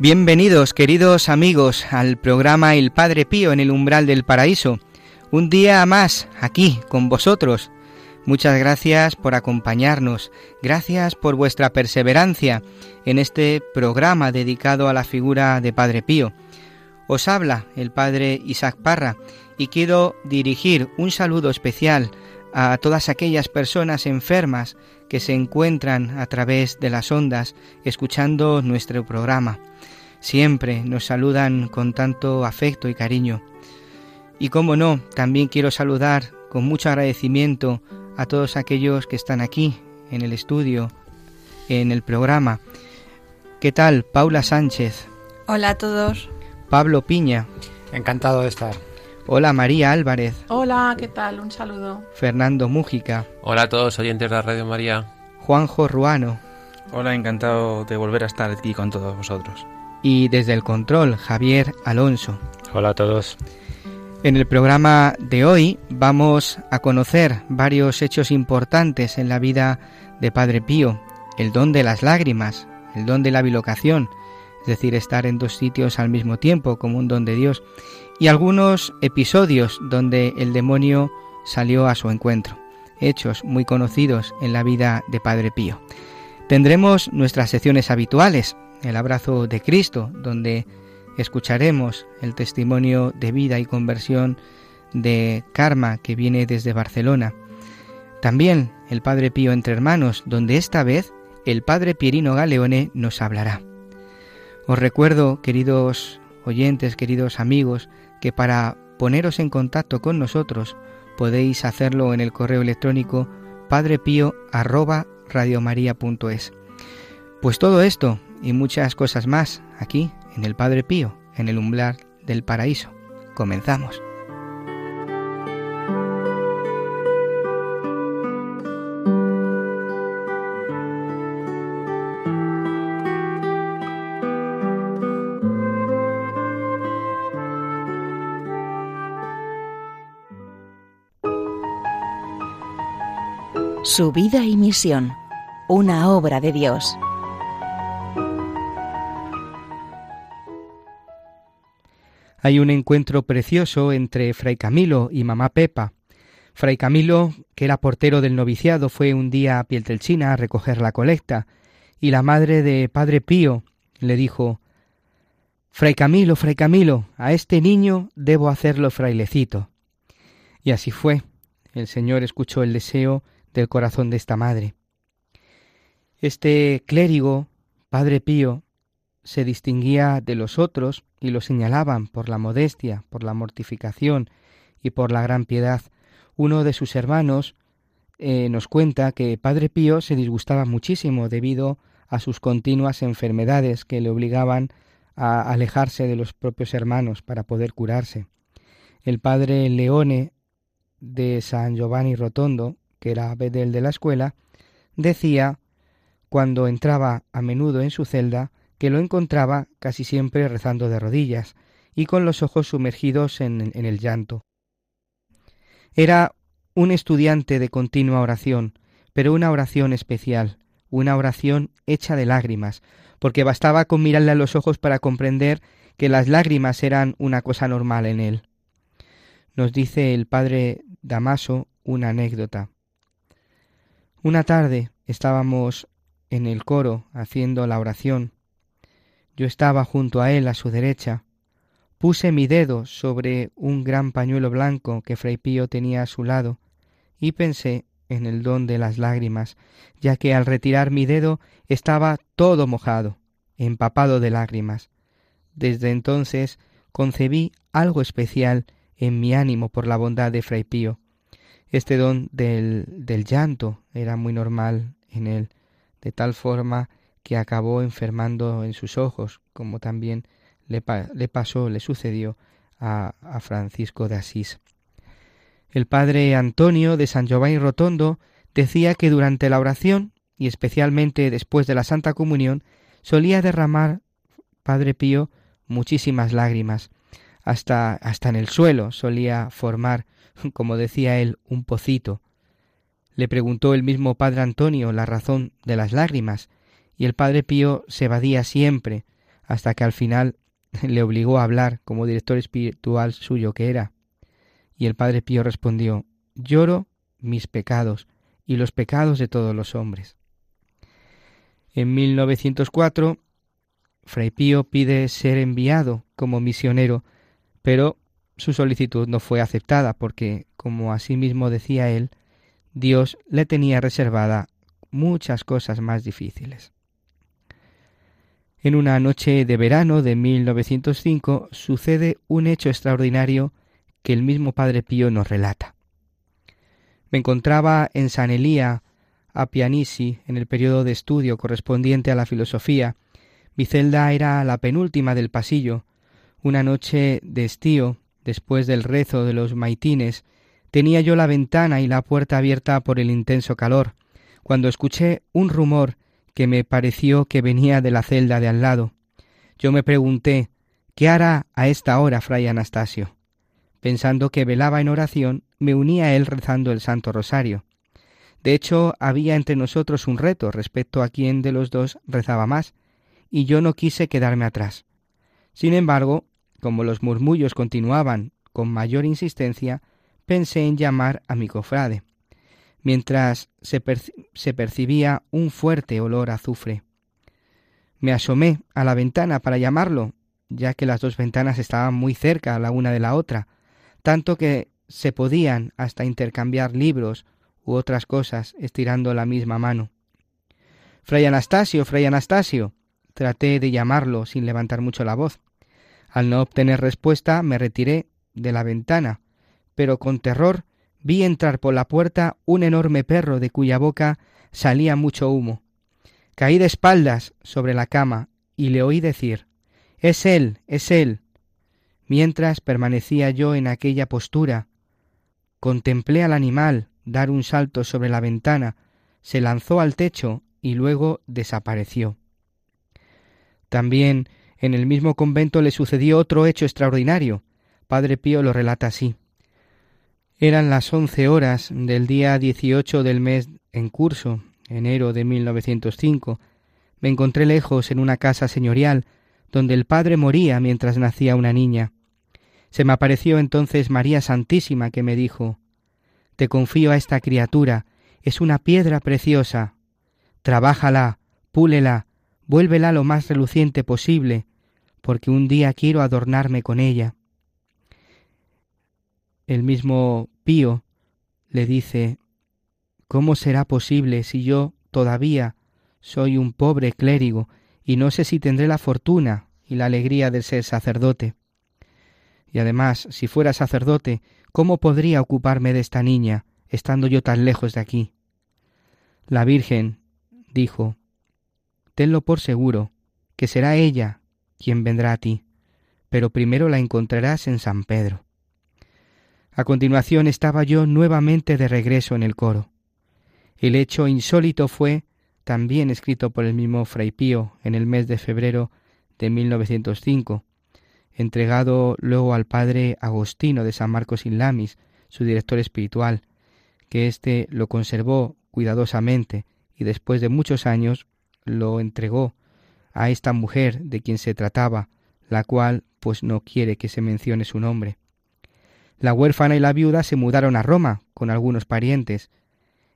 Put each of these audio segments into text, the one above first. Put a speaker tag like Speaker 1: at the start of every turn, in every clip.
Speaker 1: Bienvenidos, queridos amigos, al programa El Padre Pío en el umbral del paraíso. Un día más aquí con vosotros. Muchas gracias por acompañarnos, gracias por vuestra perseverancia en este programa dedicado a la figura de Padre Pío. Os habla el Padre Isaac Parra y quiero dirigir un saludo especial a todas aquellas personas enfermas que se encuentran a través de las ondas escuchando nuestro programa. Siempre nos saludan con tanto afecto y cariño. Y como no, también quiero saludar con mucho agradecimiento a todos aquellos que están aquí en el estudio, en el programa. ¿Qué tal? Paula Sánchez.
Speaker 2: Hola a todos.
Speaker 1: Pablo Piña.
Speaker 3: Encantado de estar.
Speaker 1: Hola María Álvarez.
Speaker 4: Hola, ¿qué tal? Un saludo.
Speaker 1: Fernando Mújica.
Speaker 5: Hola a todos oyentes de la Radio María.
Speaker 1: Juanjo Ruano.
Speaker 6: Hola, encantado de volver a estar aquí con todos vosotros.
Speaker 1: Y desde el control, Javier Alonso.
Speaker 7: Hola a todos.
Speaker 1: En el programa de hoy vamos a conocer varios hechos importantes en la vida de Padre Pío. El don de las lágrimas, el don de la bilocación, es decir, estar en dos sitios al mismo tiempo como un don de Dios, y algunos episodios donde el demonio salió a su encuentro, hechos muy conocidos en la vida de Padre Pío. Tendremos nuestras secciones habituales, el abrazo de Cristo, donde escucharemos el testimonio de vida y conversión de Karma que viene desde Barcelona. También el Padre Pío entre hermanos, donde esta vez el Padre Pierino Galeone nos hablará. Os recuerdo, queridos oyentes, queridos amigos, que para poneros en contacto con nosotros podéis hacerlo en el correo electrónico padrepío@radiomaria.es. Pues todo esto y muchas cosas más aquí en el Padre Pío, en el umbral del paraíso. Comenzamos.
Speaker 8: Su vida y misión, una obra de Dios.
Speaker 1: Hay un encuentro precioso entre Fray Camilo y mamá Pepa. Fray Camilo, que era portero del noviciado, fue un día a Pieltelchina a recoger la colecta, y la madre de Padre Pío le dijo Fray Camilo, Fray Camilo, a este niño debo hacerlo frailecito. Y así fue. El Señor escuchó el deseo del corazón de esta madre. Este clérigo, Padre Pío, se distinguía de los otros y lo señalaban por la modestia, por la mortificación y por la gran piedad. Uno de sus hermanos eh, nos cuenta que Padre Pío se disgustaba muchísimo debido a sus continuas enfermedades que le obligaban a alejarse de los propios hermanos para poder curarse. El padre Leone de San Giovanni Rotondo, que era bedel de la escuela, decía, cuando entraba a menudo en su celda, que lo encontraba casi siempre rezando de rodillas y con los ojos sumergidos en, en el llanto. Era un estudiante de continua oración, pero una oración especial, una oración hecha de lágrimas, porque bastaba con mirarle a los ojos para comprender que las lágrimas eran una cosa normal en él. Nos dice el padre Damaso una anécdota. Una tarde estábamos en el coro haciendo la oración. Yo estaba junto a él a su derecha. Puse mi dedo sobre un gran pañuelo blanco que Fray Pío tenía a su lado y pensé en el don de las lágrimas, ya que al retirar mi dedo estaba todo mojado, empapado de lágrimas. Desde entonces concebí algo especial en mi ánimo por la bondad de Fray Pío. Este don del, del llanto era muy normal en él, de tal forma que acabó enfermando en sus ojos, como también le, pasó, le sucedió a, a Francisco de Asís. El padre Antonio de San Giovanni Rotondo decía que durante la oración, y especialmente después de la Santa Comunión, solía derramar, Padre Pío, muchísimas lágrimas, hasta, hasta en el suelo solía formar, como decía él, un pocito. Le preguntó el mismo Padre Antonio la razón de las lágrimas, y el Padre Pío se evadía siempre, hasta que al final le obligó a hablar como director espiritual suyo que era. Y el Padre Pío respondió Lloro mis pecados y los pecados de todos los hombres. En 1904, Fray Pío pide ser enviado como misionero, pero su solicitud no fue aceptada porque, como asimismo decía él, Dios le tenía reservada muchas cosas más difíciles. En una noche de verano de 1905 sucede un hecho extraordinario que el mismo Padre Pío nos relata. Me encontraba en San Elía, a Pianisi, en el periodo de estudio correspondiente a la filosofía. Mi celda era la penúltima del pasillo. Una noche de estío, después del rezo de los maitines, tenía yo la ventana y la puerta abierta por el intenso calor, cuando escuché un rumor que me pareció que venía de la celda de al lado. Yo me pregunté ¿Qué hará a esta hora fray Anastasio? Pensando que velaba en oración, me uní a él rezando el Santo Rosario. De hecho, había entre nosotros un reto respecto a quién de los dos rezaba más, y yo no quise quedarme atrás. Sin embargo, como los murmullos continuaban con mayor insistencia, pensé en llamar a mi cofrade, mientras se, percibía un fuerte olor a azufre. Me asomé a la ventana para llamarlo, ya que las dos ventanas estaban muy cerca la una de la otra, tanto que se podían hasta intercambiar libros u otras cosas estirando la misma mano. Fray Anastasio, Fray Anastasio. Traté de llamarlo sin levantar mucho la voz. Al no obtener respuesta me retiré de la ventana, pero con terror vi entrar por la puerta un enorme perro de cuya boca salía mucho humo. Caí de espaldas sobre la cama y le oí decir Es él, es él. Mientras permanecía yo en aquella postura, contemplé al animal dar un salto sobre la ventana, se lanzó al techo y luego desapareció. También en el mismo convento le sucedió otro hecho extraordinario. Padre Pío lo relata así. Eran las once horas del día dieciocho del mes en curso, enero de 1905. Me encontré lejos en una casa señorial, donde el padre moría mientras nacía una niña. Se me apareció entonces María Santísima que me dijo Te confío a esta criatura, es una piedra preciosa. Trabájala, púlela, vuélvela lo más reluciente posible, porque un día quiero adornarme con ella. El mismo Pío le dice ¿Cómo será posible si yo todavía soy un pobre clérigo y no sé si tendré la fortuna y la alegría de ser sacerdote? Y además, si fuera sacerdote, ¿cómo podría ocuparme de esta niña, estando yo tan lejos de aquí? La Virgen dijo, Tenlo por seguro, que será ella quien vendrá a ti, pero primero la encontrarás en San Pedro. A continuación estaba yo nuevamente de regreso en el coro. El hecho insólito fue, también escrito por el mismo Fray Pío en el mes de febrero de 1905, entregado luego al padre Agostino de San Marcos Lamis, su director espiritual, que éste lo conservó cuidadosamente y después de muchos años lo entregó a esta mujer de quien se trataba, la cual pues no quiere que se mencione su nombre. La huérfana y la viuda se mudaron a Roma con algunos parientes.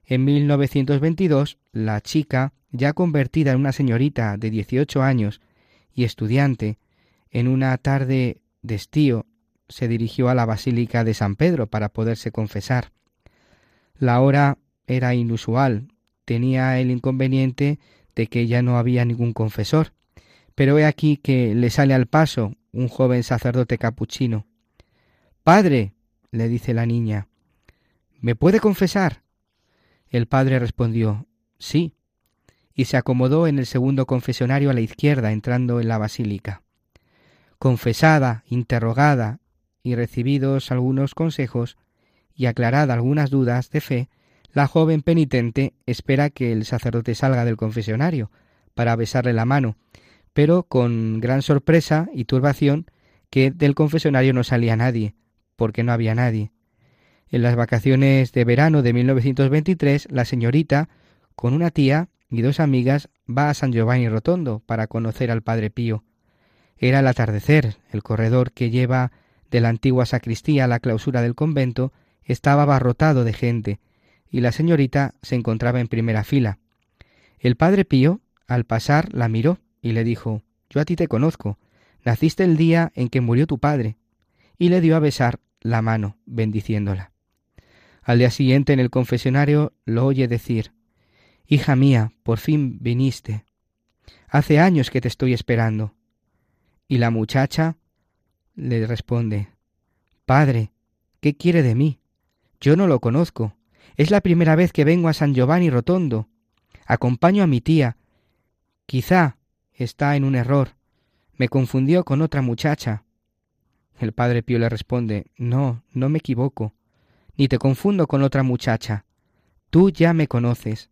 Speaker 1: En 1922 la chica ya convertida en una señorita de 18 años y estudiante, en una tarde de estío se dirigió a la Basílica de San Pedro para poderse confesar. La hora era inusual, tenía el inconveniente de que ya no había ningún confesor, pero he aquí que le sale al paso un joven sacerdote capuchino. Padre, le dice la niña, ¿me puede confesar? El padre respondió, sí, y se acomodó en el segundo confesionario a la izquierda, entrando en la basílica. Confesada, interrogada y recibidos algunos consejos y aclarada algunas dudas de fe, la joven penitente espera que el sacerdote salga del confesionario para besarle la mano, pero con gran sorpresa y turbación que del confesionario no salía nadie, porque no había nadie. En las vacaciones de verano de 1923, la señorita, con una tía y dos amigas, va a San Giovanni Rotondo para conocer al Padre Pío. Era el atardecer, el corredor que lleva de la antigua sacristía a la clausura del convento estaba abarrotado de gente, y la señorita se encontraba en primera fila. El Padre Pío, al pasar, la miró y le dijo Yo a ti te conozco, naciste el día en que murió tu padre, y le dio a besar la mano, bendiciéndola. Al día siguiente en el confesionario lo oye decir Hija mía, por fin viniste. Hace años que te estoy esperando. Y la muchacha le responde Padre, ¿qué quiere de mí? Yo no lo conozco. Es la primera vez que vengo a San Giovanni Rotondo. Acompaño a mi tía. Quizá está en un error. Me confundió con otra muchacha. El padre Pío le responde No, no me equivoco, ni te confundo con otra muchacha. Tú ya me conoces.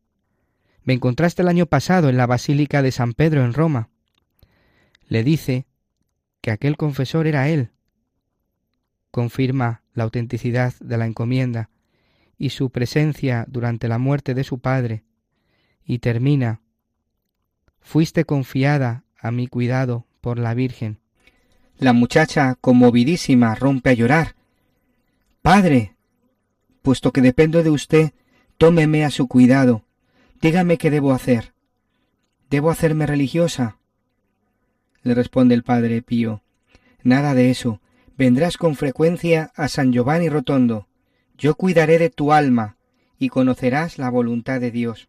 Speaker 1: Me encontraste el año pasado en la Basílica de San Pedro en Roma. Le dice que aquel confesor era él. Confirma la autenticidad de la encomienda y su presencia durante la muerte de su padre, y termina Fuiste confiada a mi cuidado por la Virgen. La muchacha, conmovidísima, rompe a llorar. Padre, puesto que dependo de usted, tómeme a su cuidado. Dígame qué debo hacer. ¿Debo hacerme religiosa? Le responde el padre Pío. Nada de eso. Vendrás con frecuencia a San Giovanni Rotondo. Yo cuidaré de tu alma y conocerás la voluntad de Dios.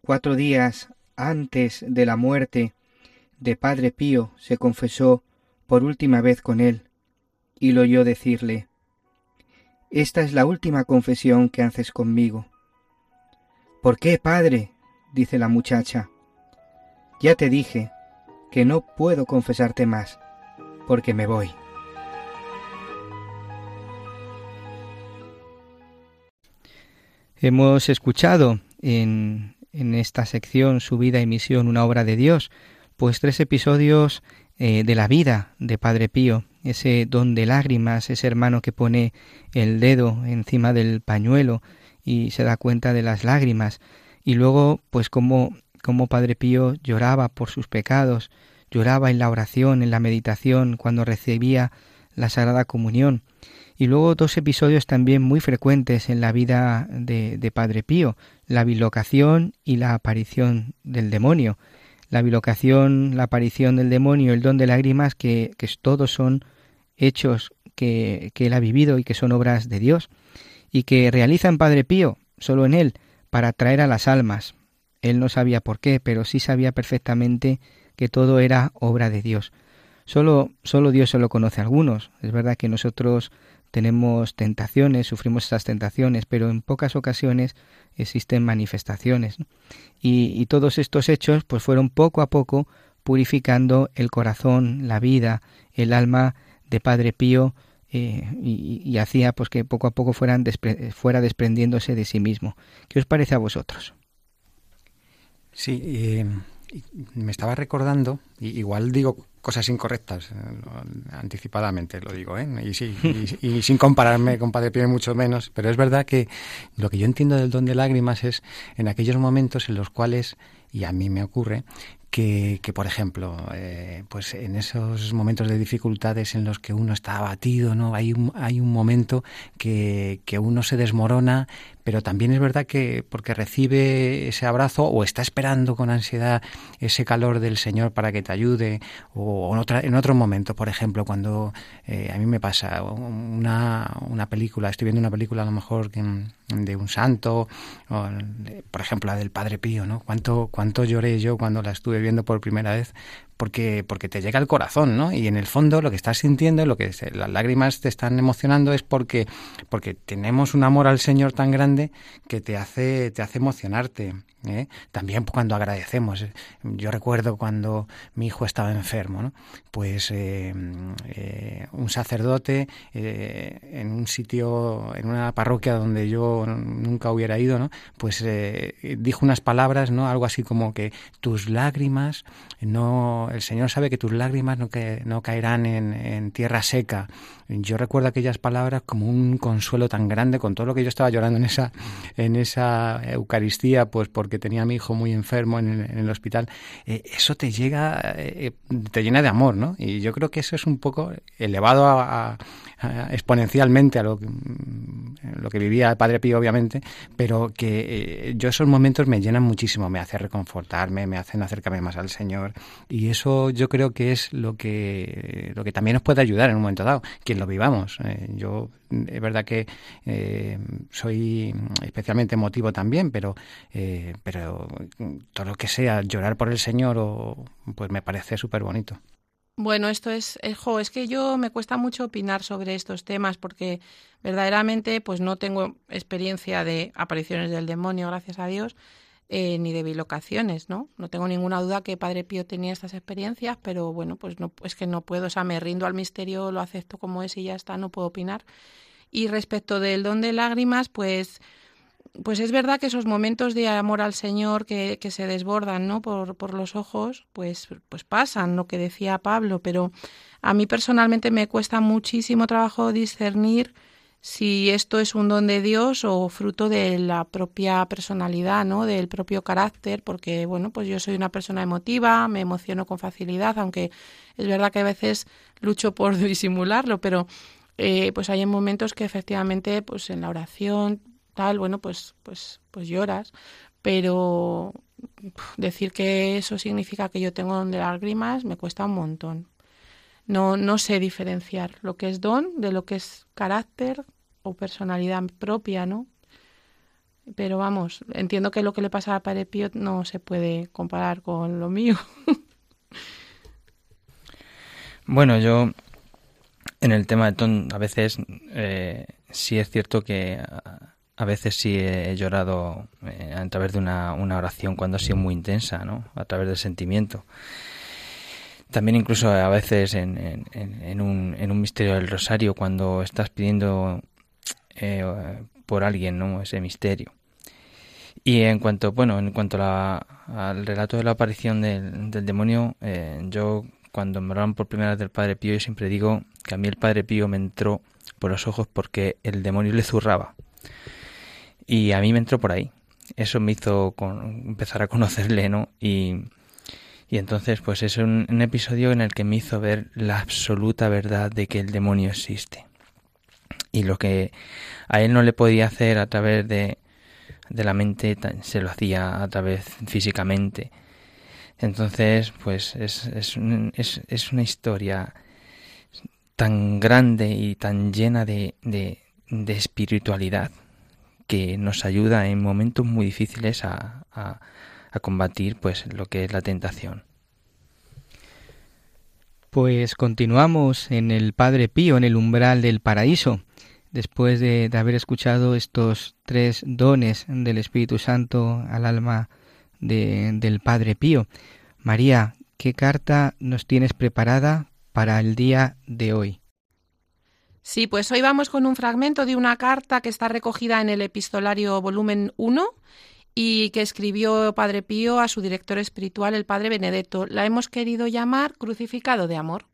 Speaker 1: Cuatro días antes de la muerte de Padre Pío se confesó por última vez con él y lo oyó decirle Esta es la última confesión que haces conmigo. ¿Por qué, padre? dice la muchacha. Ya te dije que no puedo confesarte más, porque me voy. Hemos escuchado en en esta sección Su vida y misión, una obra de Dios, pues tres episodios eh, de la vida de Padre Pío, ese don de lágrimas, ese hermano que pone el dedo encima del pañuelo y se da cuenta de las lágrimas, y luego pues como, como Padre Pío lloraba por sus pecados, lloraba en la oración, en la meditación, cuando recibía la Sagrada Comunión, y luego dos episodios también muy frecuentes en la vida de, de Padre Pío, la bilocación y la aparición del demonio. La bilocación, la aparición del demonio, el don de lágrimas, que, que todos son hechos que, que él ha vivido y que son obras de Dios, y que realiza en Padre Pío, solo en él, para atraer a las almas. Él no sabía por qué, pero sí sabía perfectamente que todo era obra de Dios. Solo, solo Dios se lo conoce a algunos. Es verdad que nosotros tenemos tentaciones, sufrimos esas tentaciones, pero en pocas ocasiones existen manifestaciones. Y, todos estos hechos pues fueron poco a poco purificando el corazón, la vida, el alma de Padre Pío eh, y, hacía pues que poco a poco fueran fuera desprendiéndose de sí mismo. ¿Qué os parece a vosotros?
Speaker 2: Sí, eh, me estaba recordando, igual digo cosas incorrectas, eh, anticipadamente lo digo, ¿eh? y, sin compararme con Padre Pío mucho menos, pero es verdad que lo que yo entiendo del don de lágrimas es en aquellos momentos en los cuales, y a mí me ocurre, que, que por ejemplo, eh, pues en esos momentos de dificultades en los que uno está abatido, ¿no? Hay un, hay un momento que, que uno se desmorona, pero también es verdad que porque recibe ese abrazo o está esperando con ansiedad ese calor del Señor para que te ayude, o en, otra, en otro momento, por ejemplo, cuando eh, a mí me pasa una, una película, estoy viendo una película a lo mejor de un santo, o, por ejemplo la del Padre Pío, ¿no? ¿Cuánto, cuánto lloré yo cuando la estuve viendo por primera vez porque, porque te llega al corazón, ¿no? Y en el fondo lo que estás sintiendo, lo que las lágrimas te están emocionando es porque, porque tenemos un amor al Señor tan grande que te hace, te hace emocionarte. ¿Eh? También cuando agradecemos. Yo recuerdo cuando mi hijo estaba enfermo, ¿no? Pues eh, eh, un sacerdote en un sitio, en una parroquia donde yo nunca hubiera ido, ¿no? Pues dijo unas palabras, ¿no? Algo así como que tus lágrimas no el Señor sabe que tus lágrimas no, que, no caerán en, tierra seca. Yo recuerdo aquellas palabras como un consuelo tan grande con todo lo que yo estaba llorando en esa, en esa Eucaristía, pues porque tenía a mi hijo muy enfermo en, el hospital. Eh, eso te llega, eh, te llena de amor, ¿no? Y yo creo que eso es un poco elevado a, exponencialmente a lo, lo que vivía el Padre Pío, obviamente, pero que eh, yo esos momentos me llenan muchísimo, me hace reconfortarme, me hacen acercarme más al Señor y eso yo creo que es lo que, lo que también nos puede ayudar en un momento dado, quien lo vivamos. Eh, yo es verdad que eh, soy especialmente emotivo también, pero, pero todo lo que sea llorar por el Señor, o, pues me parece súper bonito.
Speaker 4: Bueno, esto es, eh, es que yo me cuesta mucho opinar sobre estos temas porque verdaderamente pues no tengo experiencia de apariciones del demonio, gracias a Dios, eh, ni de bilocaciones, ¿no? No tengo ninguna duda que Padre Pío tenía estas experiencias, pero bueno, pues no, es que no puedo, o sea, me rindo al misterio, lo acepto como es y ya está, no puedo opinar. Y respecto del don de lágrimas, pues pues es verdad que esos momentos de amor al Señor que, que se desbordan ¿no? por, los ojos, pues, pues pasan, lo que decía Pablo, pero a mí personalmente me cuesta muchísimo trabajo discernir si esto es un don de Dios o fruto de la propia personalidad, ¿no? del propio carácter, porque bueno, pues yo soy una persona emotiva, me emociono con facilidad, aunque es verdad que a veces lucho por disimularlo, pero eh, pues hay momentos que efectivamente pues en la oración tal, bueno, pues, pues, pues lloras, pero decir que eso significa que yo tengo don de lágrimas me cuesta un montón. No, no sé diferenciar lo que es don de lo que es carácter o personalidad propia, ¿no? Pero vamos, entiendo que lo que le pasa a Padre Pío no se puede comparar con lo mío.
Speaker 6: bueno, yo en el tema de ton a veces eh, sí es cierto que a veces sí he llorado eh, a través de una, oración cuando ha sido muy intensa, ¿no? A través del sentimiento. También incluso a veces en, en, un, en un misterio del rosario cuando estás pidiendo eh, por alguien, ¿no? Ese misterio. Y en cuanto, bueno, en cuanto al relato de la aparición del, demonio, eh, yo cuando me hablan por primera vez del Padre Pío, yo siempre digo que a mí el Padre Pío me entró por los ojos porque el demonio le zurraba. Y a mí me entró por ahí. Eso me hizo empezar a conocerle, ¿no? Y, y entonces, pues es un, episodio en el que me hizo ver la absoluta verdad de que el demonio existe. Y lo que a él no le podía hacer a través de, de la mente, se lo hacía a través físicamente. Entonces, pues es, es, es, es una historia tan grande y tan llena de, de, de espiritualidad que nos ayuda en momentos muy difíciles a, a, combatir pues lo que es la tentación.
Speaker 1: Pues continuamos en el Padre Pío, en el umbral del paraíso, después de, haber escuchado estos tres dones del Espíritu Santo al alma de, del Padre Pío. María, ¿qué carta nos tienes preparada para el día de hoy?
Speaker 4: Sí, pues hoy vamos con un fragmento de una carta que está recogida en el epistolario volumen 1 y que escribió Padre Pío a su director espiritual, el Padre Benedetto. La hemos querido llamar Crucificado de Amor.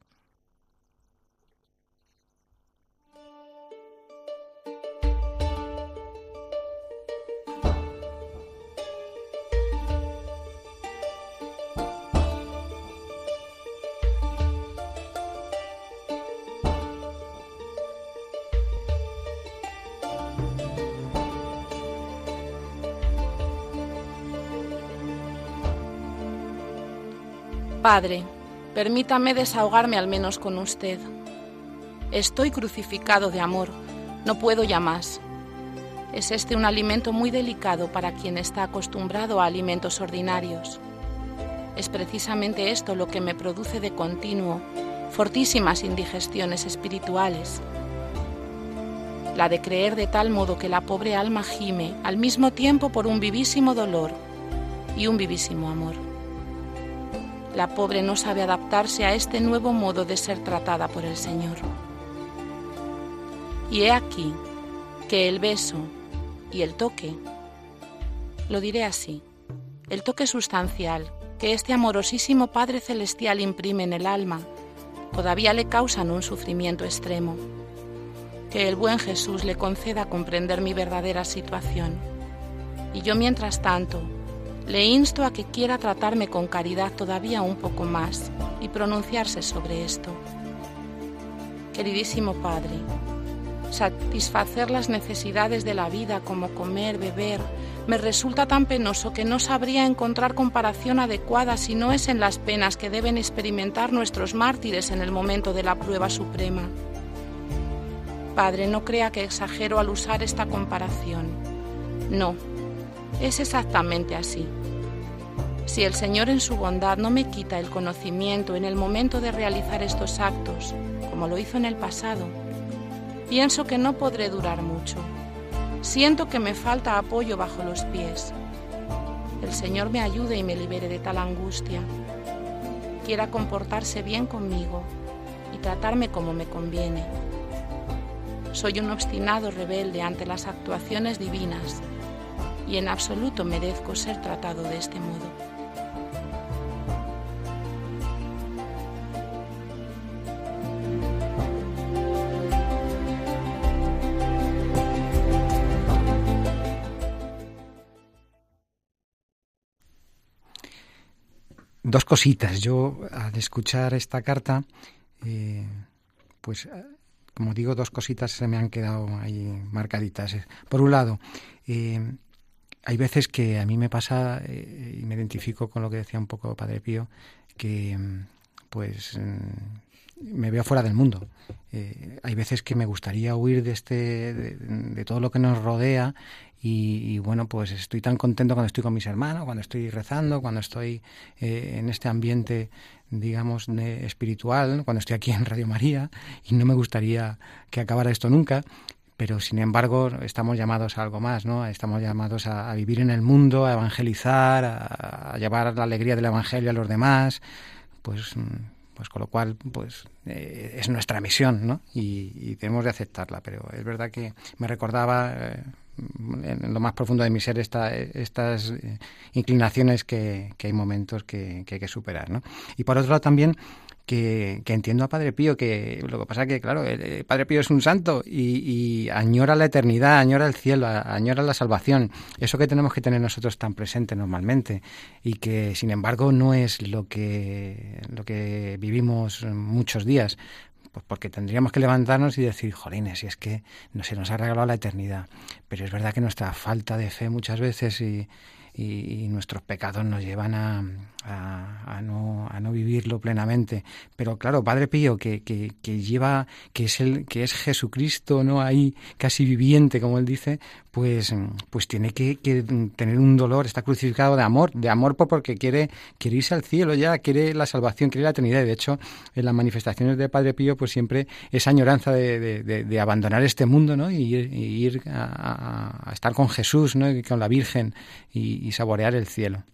Speaker 4: Padre, permítame desahogarme al menos con usted. Estoy crucificado de amor, no puedo ya más. Es este un alimento muy delicado para quien está acostumbrado a alimentos ordinarios. Es precisamente esto lo que me produce de continuo fortísimas indigestiones espirituales. La de creer de tal modo que la pobre alma gime al mismo tiempo por un vivísimo dolor y un vivísimo amor. La pobre no sabe adaptarse a este nuevo modo de ser tratada por el Señor. Y he aquí que el beso y el toque, lo diré así, el toque sustancial que este amorosísimo Padre Celestial imprime en el alma, todavía le causan un sufrimiento extremo. Que el buen Jesús le conceda comprender mi verdadera situación. Y yo mientras tanto, le insto a que quiera tratarme con caridad todavía un poco más y pronunciarse sobre esto. Queridísimo Padre, satisfacer las necesidades de la vida como comer, beber, me resulta tan penoso que no sabría encontrar comparación adecuada si no es en las penas que deben experimentar nuestros mártires en el momento de la prueba suprema. Padre, no crea que exagero al usar esta comparación. No, es exactamente así. Si el Señor en su bondad no me quita el conocimiento en el momento de realizar estos actos, como lo hizo en el pasado, pienso que no podré durar mucho Siento que me falta apoyo bajo los pies. El Señor me ayude y me libere de tal angustia. Quiera comportarse bien conmigo y tratarme como me conviene. Soy un obstinado rebelde ante las actuaciones divinas y en absoluto merezco ser tratado de este modo.
Speaker 2: dos cositas. Yo, al escuchar esta carta, eh, pues, como digo, dos cositas se me han quedado ahí marcaditas. Por un lado, eh, hay veces que a mí me pasa, eh, y me identifico con lo que decía un poco Padre Pío, que pues mm, me veo fuera del mundo. hay veces que me gustaría huir de este de, todo lo que nos rodea y, bueno, pues estoy tan contento cuando estoy con mis hermanos, cuando estoy rezando, cuando estoy eh, en este ambiente, digamos, de, espiritual, cuando estoy aquí en Radio María, y no me gustaría que acabara esto nunca. Pero sin embargo estamos llamados a algo más, ¿no? Estamos llamados a, vivir en el mundo, a evangelizar, a, llevar la alegría del evangelio a los demás, pues pues con lo cual pues eh, es nuestra misión ¿no? y, tenemos de aceptarla pero es verdad que me recordaba eh, en lo más profundo de mi ser esta, estas eh, inclinaciones que, hay momentos que, hay que superar. ¿no? Y por otro lado también que, entiendo a Padre Pío, que lo que pasa que, claro, el Padre Pío es un santo y, añora la eternidad, añora el cielo, añora la salvación, eso que tenemos que tener nosotros tan presente normalmente y que, sin embargo, no es lo que, lo que vivimos muchos días. Pues porque tendríamos que levantarnos y decir, jolines, si es que no se nos ha regalado la eternidad. Pero es verdad que nuestra falta de fe muchas veces y, y, nuestros pecados nos llevan a, a, no, a no vivirlo plenamente. Pero claro, Padre Pío, que, que, que, lleva, que es el, que es Jesucristo, ¿no? Ahí casi viviente, como él dice, pues, pues tiene que, tener un dolor, está crucificado de amor, de amor porque quiere, quiere irse al cielo ya, quiere la salvación, quiere la eternidad. Y de hecho, en las manifestaciones de Padre Pío, pues siempre esa añoranza de, abandonar este mundo, ¿no? Y ir, a, a, estar con Jesús, ¿no? Y con la Virgen y saborear el cielo.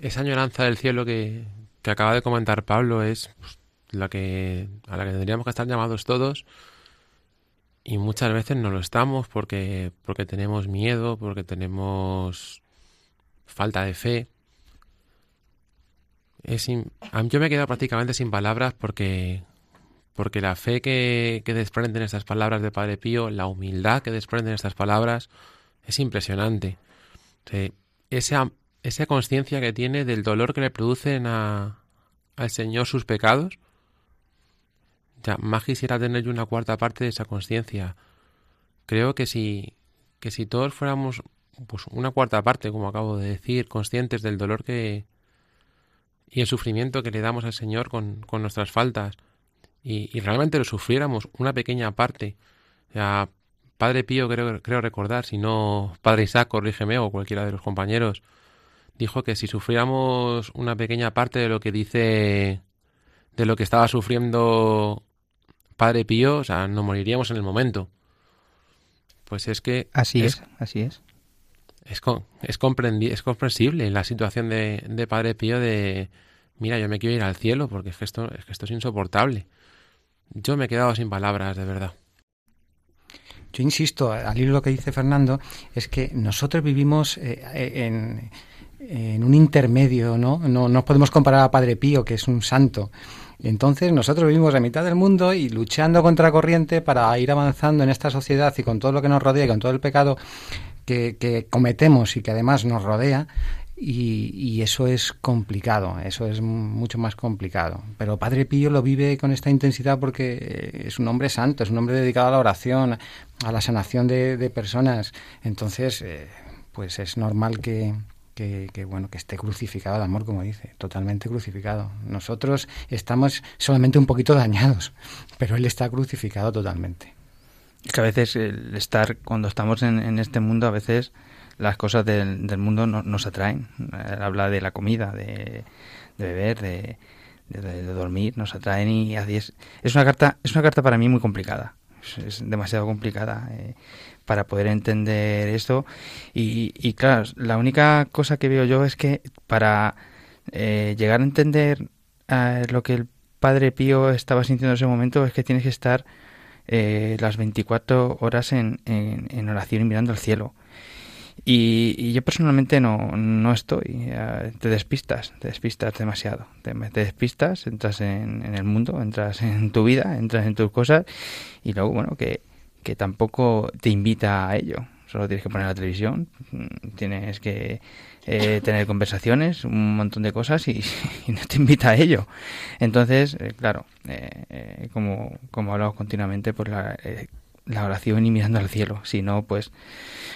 Speaker 5: Esa añoranza del cielo que, acaba de comentar Pablo es pues, la que a la que tendríamos que estar llamados todos y muchas veces no lo estamos porque porque tenemos miedo, porque tenemos falta de fe. Es yo me he quedado prácticamente sin palabras porque porque la fe que, que desprenden estas palabras de Padre Pío, la humildad que desprenden estas palabras, es impresionante. esa, esa conciencia que tiene del dolor que le producen a, al Señor sus pecados, ya, más quisiera tener yo una cuarta parte de esa conciencia. Creo que si, que si todos fuéramos pues una cuarta parte, como acabo de decir, conscientes del dolor que, y el sufrimiento que le damos al Señor con, con nuestras faltas y, y, realmente lo sufriéramos una pequeña parte. O Padre Pío, creo, creo recordar, si no Padre Isaac, corrígeme, o cualquiera de los compañeros, dijo que si sufriéramos una pequeña parte de lo que dice, de lo que estaba sufriendo Padre Pío, o sea, no moriríamos en el momento. Pues es que...
Speaker 1: Así es, así es.
Speaker 5: Es, es, es comprensible la situación de, de, Padre Pío de, mira, yo me quiero ir al cielo porque es que, esto, es que esto es insoportable. Yo me he quedado sin palabras, de verdad.
Speaker 2: Yo insisto, al hilo lo que dice Fernando, es que nosotros vivimos eh, en, en, un intermedio, ¿no? ¿no? No podemos comparar a Padre Pío, que es un santo. Entonces nosotros vivimos a mitad del mundo y luchando contra corriente para ir avanzando en esta sociedad y con todo lo que nos rodea y con todo el pecado que, cometemos y que además nos rodea, y, eso es complicado, eso es mucho más complicado. Pero Padre Pío lo vive con esta intensidad porque es un hombre santo, es un hombre dedicado a la oración, a la sanación de, de personas. Entonces, eh, pues es normal que, que, que, bueno que esté crucificado de amor, como dice, totalmente crucificado. Nosotros estamos solamente un poquito dañados, pero él está crucificado totalmente.
Speaker 6: Es que a veces el estar, cuando estamos en, en este mundo, a veces las cosas del, del mundo no, nos atraen. habla de la comida, de, beber, de, dormir, nos atraen y así es. Es una carta, es una carta para mí muy complicada. Es, es demasiado complicada eh, para poder entender esto. Y, y, claro, la única cosa que veo yo es que para eh, llegar a entender eh, lo que el Padre Pío estaba sintiendo en ese momento es que tienes que estar eh, las 24 horas en, en, oración y mirando al cielo y, y, yo personalmente no, no estoy. Te despistas, te despistas demasiado. Te, te despistas, entras en, en, el mundo, entras en tu vida, entras en tus cosas y luego, bueno, que, que tampoco te invita a ello. Solo tienes que poner la televisión, tienes que eh, tener conversaciones, un montón de cosas y, y, no te invita a ello. Entonces, eh, claro, eh, eh, como, como hablamos continuamente, pues la, eh, la oración y mirando al cielo. Si no, pues.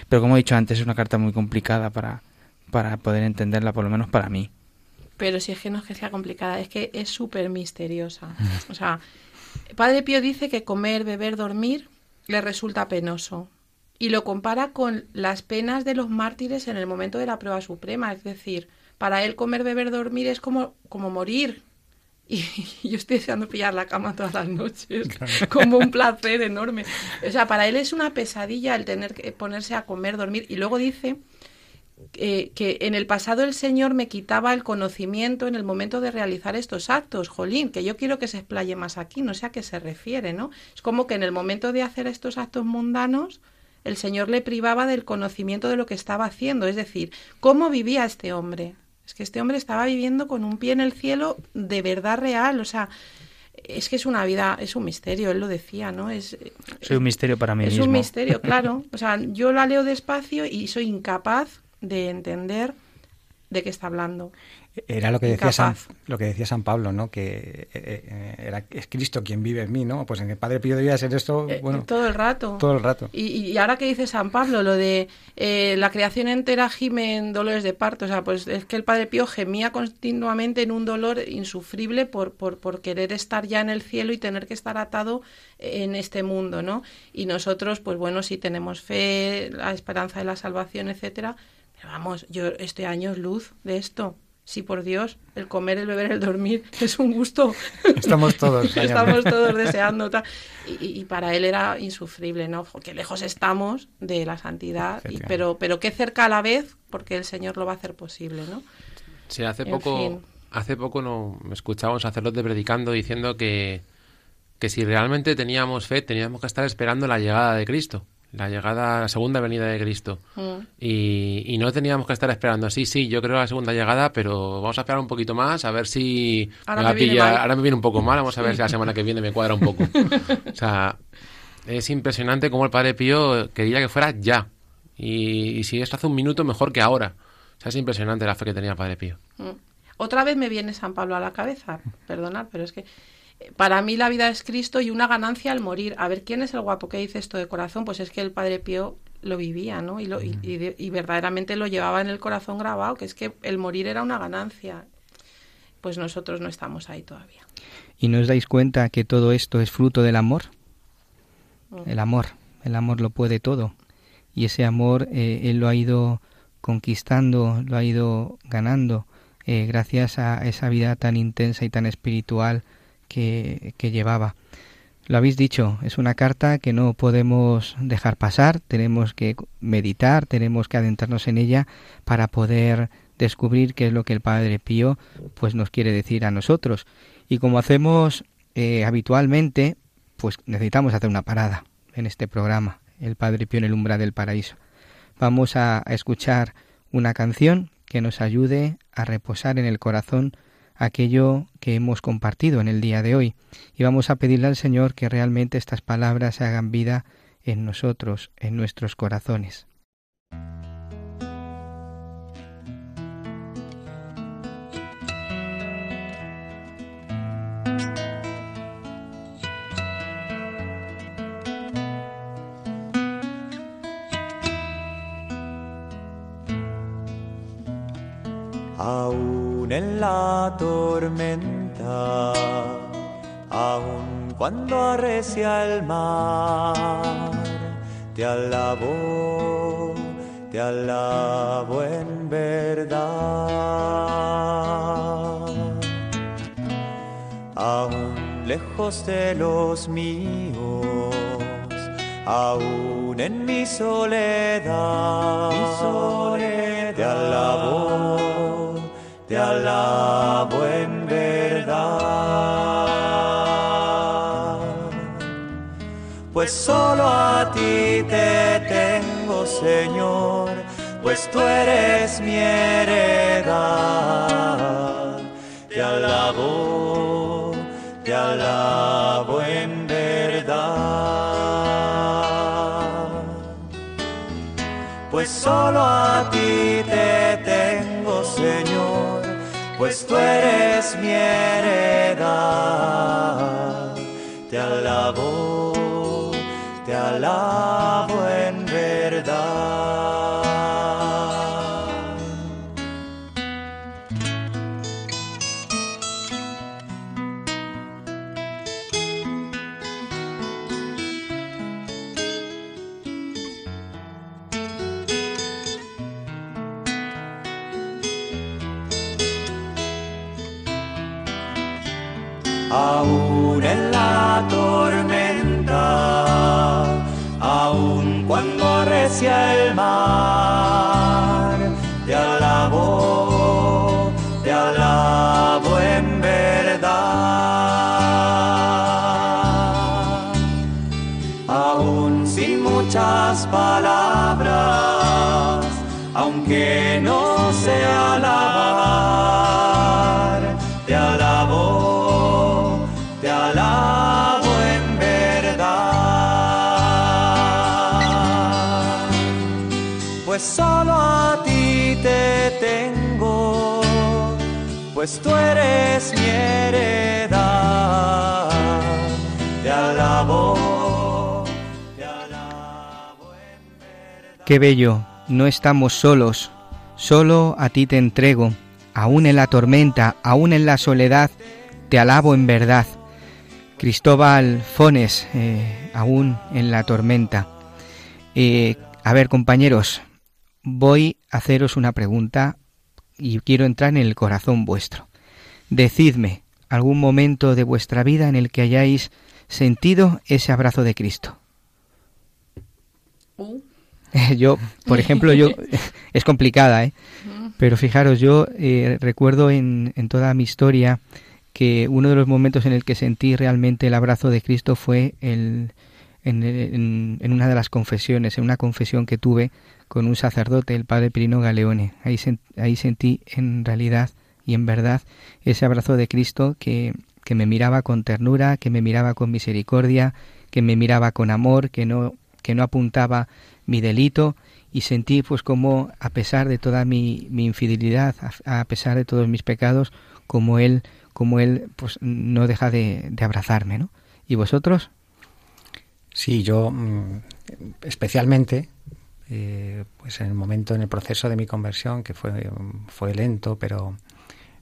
Speaker 6: Pero como he dicho antes, es una carta muy complicada para, para poder entenderla, por lo menos para mí.
Speaker 4: Pero si es que no es que sea complicada, es que es súper misteriosa. O sea, Padre Pío dice que comer, beber, dormir le resulta penoso. Y lo compara con las penas de los mártires en el momento de la prueba suprema. Es decir, para él comer, beber, dormir es como, como morir, y yo estoy deseando pillar la cama todas las noches, claro. como un placer enorme. O sea, para él es una pesadilla el tener que ponerse a comer, dormir. Y luego dice eh, que en el pasado el Señor me quitaba el conocimiento en el momento de realizar estos actos. Jolín, que yo quiero que se explaye más aquí, no sé a qué se refiere, ¿no? Es como que en el momento de hacer estos actos mundanos, el Señor le privaba del conocimiento de lo que estaba haciendo. Es decir, ¿cómo vivía este hombre? Es que este hombre estaba viviendo con un pie en el cielo de verdad real, o sea, es que es una vida, es un misterio, él lo decía, ¿no? Es,
Speaker 6: soy un misterio para mí
Speaker 4: es
Speaker 6: mismo.
Speaker 4: Es un misterio, claro. O sea, yo la leo despacio y soy incapaz de entender de qué está hablando.
Speaker 2: Era lo que decía San, lo que decía San Pablo, ¿no? Que eh, era es Cristo quien vive en mí, ¿no? Pues en el Padre Pío debía ser esto, bueno,
Speaker 4: eh, todo el rato.
Speaker 2: Todo el rato.
Speaker 4: Y, y ahora que dice San Pablo, lo de eh, la creación entera gime en dolores de parto, o sea, pues es que el Padre Pío gemía continuamente en un dolor insufrible por, por, por querer estar ya en el cielo y tener que estar atado en este mundo, ¿no? Y nosotros, pues bueno, sí tenemos fe, la esperanza de la salvación, etcétera, vamos, yo estoy años luz de esto. Sí, por Dios, el comer, el beber, el dormir es un gusto.
Speaker 2: Estamos todos.
Speaker 4: estamos todos deseando. Y, y, para él era insufrible, ¿no? Qué lejos estamos de la santidad, y, pero, pero qué cerca a la vez, porque el Señor lo va a hacer posible, ¿no?
Speaker 5: Sí, hace en poco, fin. hace poco no escuchaba un sacerdote predicando diciendo que, que si realmente teníamos fe, teníamos que estar esperando la llegada de Cristo la llegada, la segunda venida de Cristo. Mm. Y, y, no teníamos que estar esperando, sí, sí, yo creo la segunda llegada, pero vamos a esperar un poquito más, a ver si
Speaker 4: ahora
Speaker 5: me,
Speaker 4: me pilla,
Speaker 5: ahora me viene un poco mal, vamos a ver si la semana que viene me cuadra un poco. o sea, es impresionante cómo el Padre Pío quería que fuera ya. Y, y, si esto hace un minuto, mejor que ahora. O sea, es impresionante la fe que tenía el Padre Pío.
Speaker 4: Mm. Otra vez me viene San Pablo a la cabeza, perdonad, pero es que para mí la vida es Cristo y una ganancia al morir. A ver, ¿quién es el guapo que dice esto de corazón? Pues es que el Padre Pío lo vivía, ¿no? Y, lo, y, y, y, verdaderamente lo llevaba en el corazón grabado, que es que el morir era una ganancia. pues nosotros no estamos ahí todavía.
Speaker 1: ¿Y no os dais cuenta que todo esto es fruto del amor?
Speaker 4: Mm.
Speaker 1: El amor, el amor lo puede todo. Y ese amor eh, Él lo ha ido conquistando, lo ha ido ganando, eh, gracias a esa vida tan intensa y tan espiritual que, llevaba. Lo habéis dicho, es una carta que no podemos dejar pasar, tenemos que meditar, tenemos que adentrarnos en ella para poder descubrir qué es lo que el Padre Pío pues nos quiere decir a nosotros. Y como hacemos eh, habitualmente, pues necesitamos hacer una parada en este programa, el Padre Pío en el umbral del paraíso. Vamos a escuchar una canción que nos ayude a reposar en el corazón aquello que hemos compartido en el día de hoy. Y vamos a pedirle al Señor que realmente estas palabras se hagan vida en nosotros, en nuestros corazones.
Speaker 9: En la tormenta, aún cuando arrecia el mar, te alabo, te alabo en verdad. Aún lejos de los míos, aún en mi soledad, mi soledad, te alabo te alabo en verdad. Pues solo a ti te tengo, Señor, pues tú eres mi heredad. Te alabo, te alabo en verdad. Pues solo a ti pues tú eres mi heredad. Te alabo, te alabo
Speaker 1: Qué bello, no estamos solos, solo a ti te entrego, aún en la tormenta, aún en la soledad, te alabo en verdad. Cristóbal Fones, eh, aún en la tormenta. Eh, a ver, compañeros, voy a haceros una pregunta y quiero entrar en el corazón vuestro. Decidme algún momento de vuestra vida en el que hayáis sentido ese abrazo de Cristo.
Speaker 4: Uh,
Speaker 1: Yo, por ejemplo, yo es complicada, ¿eh? Pero fijaros, yo eh, recuerdo en, en toda mi historia que uno de los momentos en el que sentí realmente el abrazo de Cristo fue el, en, en- en una de las confesiones, en una confesión que tuve con un sacerdote, el padre Pirino Galeone. Ahí, ahí sentí en realidad y en verdad ese abrazo de Cristo que, que me miraba con ternura, que me miraba con misericordia, que me miraba con amor, que no, que no apuntaba mi delito y sentí pues como a pesar de toda mi, infidelidad, a, pesar de todos mis pecados, como él, como él pues no deja de, de abrazarme, ¿no? ¿Y vosotros?
Speaker 2: Sí, yo mm, especialmente, eh, pues en el momento, en el proceso de mi conversión, que fue, fue lento, pero,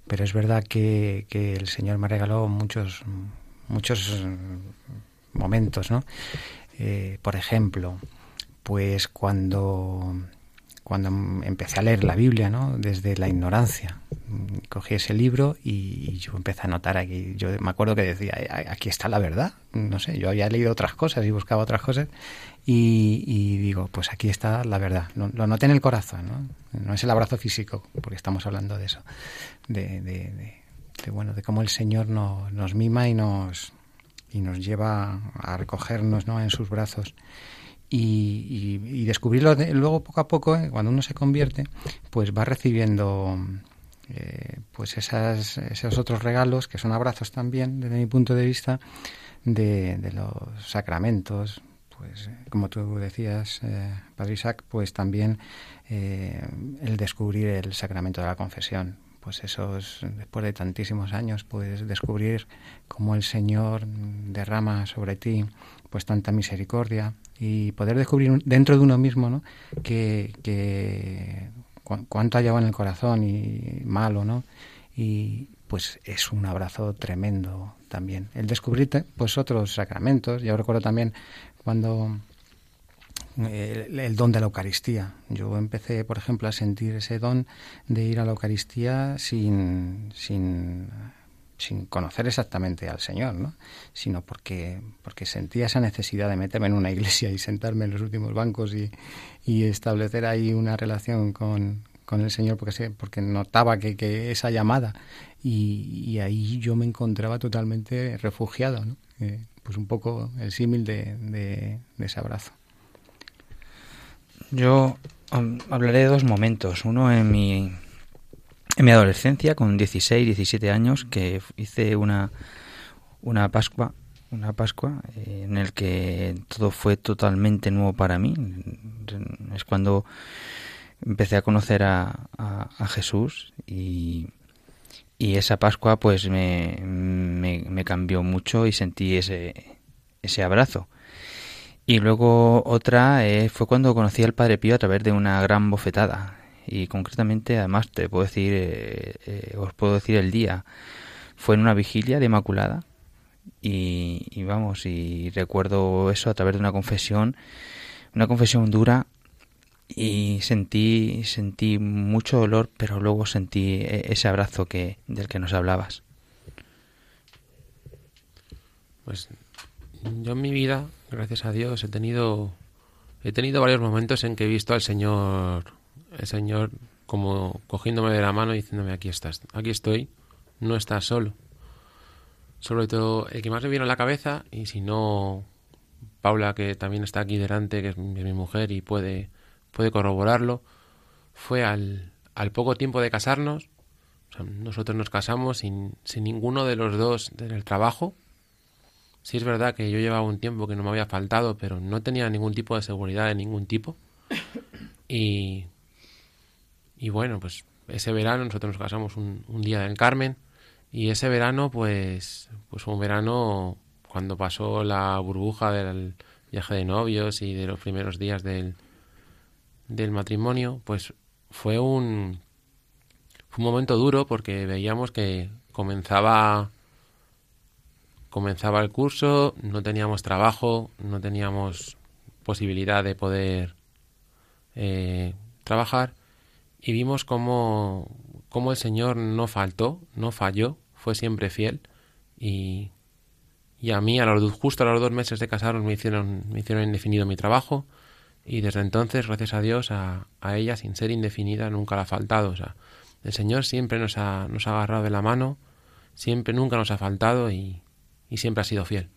Speaker 2: pero es verdad que, que el Señor me regaló muchos, muchos momentos, ¿no? Eh, por ejemplo, pues cuando cuando empecé a leer la Biblia, ¿no? Desde la ignorancia. Cogí ese libro y yo empecé a notar aquí. Yo me acuerdo que decía, aquí está la verdad. No sé, yo había leído otras cosas y buscaba otras cosas y, digo, pues aquí está la verdad. Lo, noté en el corazón, ¿no? No es el abrazo físico, porque estamos hablando de eso. De, de, bueno, de cómo el Señor nos mima y nos, y nos lleva a recogernos, ¿no? En sus brazos y, descubrirlo luego poco a poco, eh, cuando uno se convierte, pues va recibiendo eh, pues esas, esos otros regalos, que son abrazos también, desde mi punto de vista, de, los sacramentos, pues eh, como tú decías, Padre Isaac, pues también el descubrir el sacramento de la confesión. Pues eso es, después de tantísimos años, puedes descubrir cómo el Señor derrama sobre ti pues tanta misericordia, y poder descubrir dentro de uno mismo ¿no? que, que cuánto ha llevado en el corazón y malo, ¿no? Y pues es un abrazo tremendo también. El descubrir pues otros sacramentos. Yo recuerdo también cuando el, el, don de la Eucaristía. Yo empecé, por ejemplo, a sentir ese don de ir a la Eucaristía sin, sin sin conocer exactamente al Señor, ¿no? sino porque, porque sentía esa necesidad de meterme en una iglesia y sentarme en los últimos bancos y, y establecer ahí una relación con, con el Señor, porque, porque notaba que, que esa llamada y, y, ahí yo me encontraba totalmente refugiado, ¿no? Eh, pues un poco el símil de, de, de ese abrazo.
Speaker 6: Yo um, hablaré de dos momentos. Uno en mi en mi adolescencia, con 16, 17 años, que hice una, una Pascua, una Pascua eh, en el que todo fue totalmente nuevo para mí. Es cuando empecé a conocer a, a, Jesús y, y, esa Pascua pues me, me, cambió mucho y sentí ese, ese abrazo. Y luego otra eh, fue cuando conocí al Padre Pío a través de una gran bofetada y concretamente además te puedo decir eh, eh, os puedo decir el día. Fue en una vigilia de Inmaculada y, vamos y recuerdo eso a través de una confesión una confesión dura y sentí sentí mucho dolor pero luego sentí e, ese abrazo que del que nos hablabas.
Speaker 5: Pues yo en mi vida gracias a Dios he tenido he tenido varios momentos en que he visto al Señor el Señor como cogiéndome de la mano y diciéndome aquí estás, aquí estoy, no estás solo. Sobre todo el que más me vino a la cabeza, y si no, Paula, que también está aquí delante, que es mi, mujer y puede, puede corroborarlo, fue al, al poco tiempo de casarnos, nosotros nos casamos sin, sin ninguno de los dos en el trabajo. Sí es verdad que yo llevaba un tiempo que no me había faltado, pero no tenía ningún tipo de seguridad de ningún tipo. Y y bueno, pues ese verano nosotros nos casamos un, día del Carmen y ese verano pues pues fue un verano cuando pasó la burbuja del viaje de novios y de los primeros días del, del matrimonio, pues fue un fue un momento duro porque veíamos que comenzaba comenzaba el curso, no teníamos trabajo, no teníamos posibilidad de poder eh, trabajar y vimos cómo, cómo el Señor no faltó, no falló, fue siempre fiel y, y a mí a los, justo a los dos meses de casarnos me hicieron, me hicieron indefinido mi trabajo y desde entonces, gracias a Dios, a, a ella sin ser indefinida nunca la ha faltado. O sea, el Señor siempre nos ha, nos ha agarrado de la mano, siempre, nunca nos ha faltado y, y siempre ha sido fiel.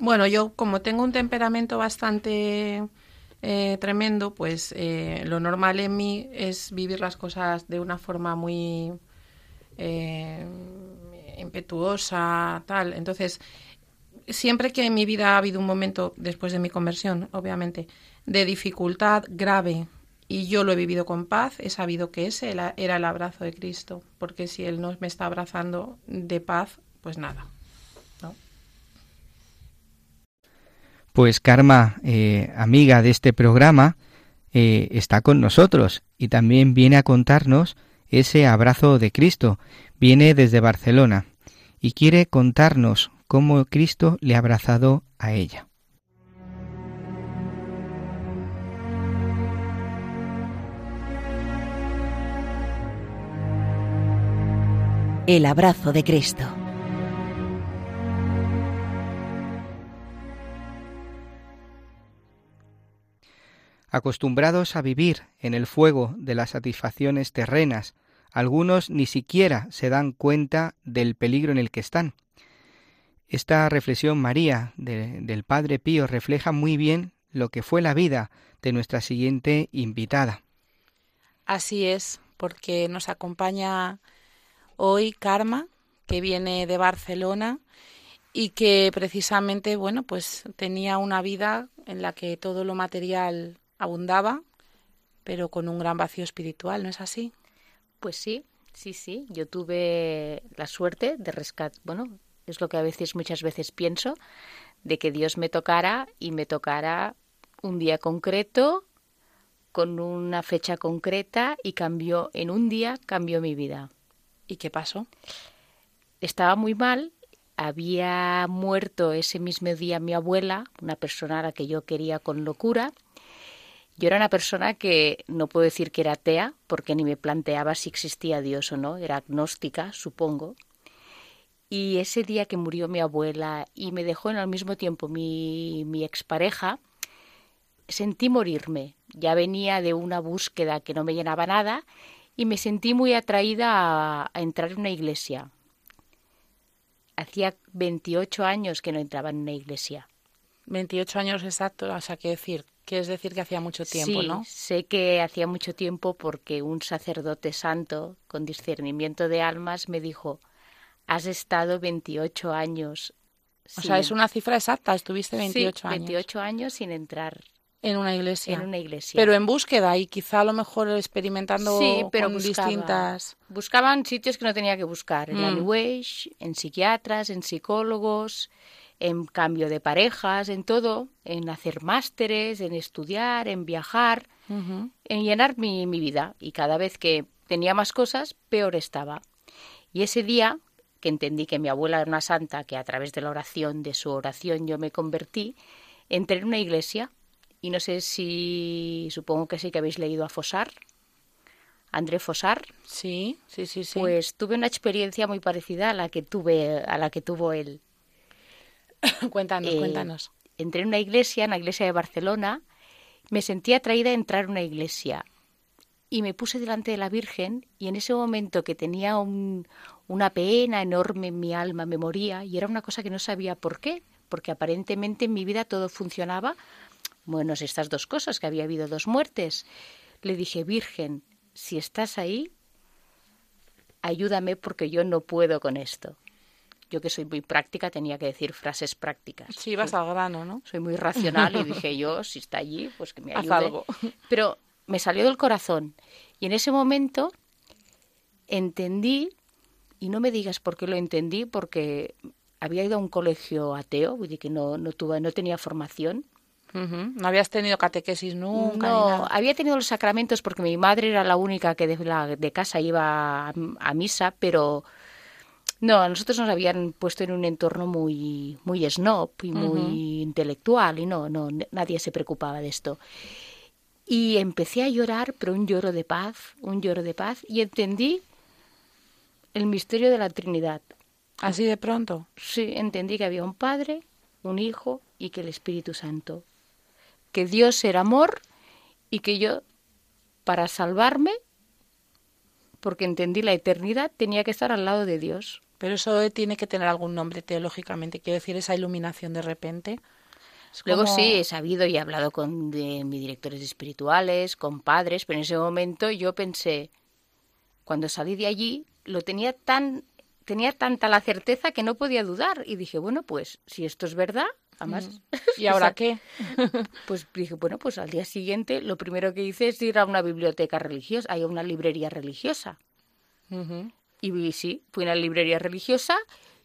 Speaker 4: Bueno, yo como tengo un temperamento bastante eh, tremendo, pues eh, lo normal en mí es vivir las cosas de una forma muy eh, impetuosa, tal. Entonces, siempre que en mi vida ha habido un momento, después de mi conversión, obviamente, de dificultad grave y yo lo he vivido con paz, he sabido que ese era el abrazo de Cristo, porque si Él no me está abrazando de paz, pues nada.
Speaker 1: Pues Karma, eh, amiga de este programa, eh, está con nosotros y también viene a contarnos ese abrazo de Cristo. Viene desde Barcelona y quiere contarnos cómo Cristo le ha abrazado a ella.
Speaker 8: El abrazo de Cristo.
Speaker 1: Acostumbrados a vivir en el fuego de las satisfacciones terrenas, algunos ni siquiera se dan cuenta del peligro en el que están. Esta reflexión María del Padre Pío refleja muy bien lo que fue la vida de nuestra siguiente invitada.
Speaker 4: Así es, porque nos acompaña hoy Karma, que viene de Barcelona y que precisamente, bueno, pues tenía una vida en la que todo lo material abundaba, pero con un gran vacío espiritual, ¿no es así?
Speaker 3: Pues sí, sí, sí. Yo tuve la suerte de rescatar, bueno, es lo que a veces, muchas veces pienso, de que Dios me tocara y me tocara un día concreto, con una fecha concreta y cambió, en un día cambió mi vida.
Speaker 4: ¿Y qué pasó?
Speaker 3: Estaba muy mal. Había muerto ese mismo día mi abuela, una persona a la que yo quería con locura. Yo era una persona que no puedo decir que era atea, porque ni me planteaba si existía Dios o no, era agnóstica, supongo. Y ese día que murió mi abuela y me dejó en al mismo tiempo mi, mi expareja, sentí morirme. Ya venía de una búsqueda que no me llenaba nada y me sentí muy atraída a, entrar en una iglesia. Hacía 28 años que no entraba en una iglesia.
Speaker 4: 28 años exacto, o sea, ¿qué decir? Es decir que hacía mucho tiempo,
Speaker 3: sí,
Speaker 4: ¿no?
Speaker 3: sé que hacía mucho tiempo porque un sacerdote santo con discernimiento de almas me dijo, has estado 28 años.
Speaker 4: O sea, es una cifra exacta, estuviste 28
Speaker 3: sí, 28 años sin entrar
Speaker 4: en una iglesia.
Speaker 3: En una iglesia.
Speaker 4: Pero en búsqueda y quizá a lo mejor experimentando sí, pero distintas.
Speaker 3: Buscaban sitios que no tenía que buscar. En la mm. New Age, en psiquiatras, en psicólogos, en cambio de parejas, en todo. En hacer másteres, en estudiar, en viajar, en llenar mi, mi vida. Y cada vez que tenía más cosas, peor estaba. Y ese día que entendí que mi abuela era una santa, que a través de la oración, de su oración, yo me convertí, entré en una iglesia y no sé si, supongo que sí que habéis leído a Fosar, André Fosar.
Speaker 4: Sí, sí, sí, sí.
Speaker 3: Pues tuve una experiencia muy parecida a la que tuve, a la que tuvo él.
Speaker 4: cuéntanos, eh, cuéntanos.
Speaker 3: Entré en una iglesia, en la iglesia de Barcelona, me sentí atraída a entrar en una iglesia y me puse delante de la Virgen y en ese momento que tenía una pena enorme en mi alma, me moría y era una cosa que no sabía por qué, porque aparentemente en mi vida todo funcionaba bueno, estas dos cosas, que había habido dos muertes. Le dije, Virgen, si estás ahí, ayúdame porque yo no puedo con esto. Yo que soy muy práctica tenía que decir frases prácticas.
Speaker 4: Sí, vas al grano, ¿no?
Speaker 3: Soy muy racional y dije yo, si está allí, pues que me ayude.
Speaker 4: Haz algo.
Speaker 3: Pero me salió del corazón y en ese momento entendí, y no me digas por qué lo entendí, porque había ido a un colegio ateo, que no, no, tuve, no tenía formación,
Speaker 4: no habías tenido catequesis nunca.
Speaker 3: No, había tenido los sacramentos porque mi madre era la única que de, la, de casa iba a, misa, pero no, a nosotros nos habían puesto en un entorno muy, muy snob y muy intelectual y no, no, nadie se preocupaba de esto. Y empecé a llorar, pero un lloro de paz, un lloro de paz, y entendí el misterio de la Trinidad.
Speaker 4: ¿Así de pronto?
Speaker 3: Sí, entendí que había un Padre, un Hijo y que el Espíritu Santo que Dios era amor y que yo, para salvarme, porque entendí la eternidad, tenía que estar al lado de Dios.
Speaker 4: Pero eso tiene que tener algún nombre teológicamente, quiero decir, esa iluminación de repente.
Speaker 3: Luego sí, he sabido y he hablado con de, mis directores espirituales, con padres, pero en ese momento yo pensé, cuando salí de allí, lo tenía tan tenía tanta la certeza que no podía dudar y dije, bueno, pues si esto es verdad, Además,
Speaker 4: ¿Y ahora qué?
Speaker 3: pues dije, bueno, pues al día siguiente lo primero que hice es ir a una biblioteca religiosa, hay una librería religiosa. Y sí, fui a una librería religiosa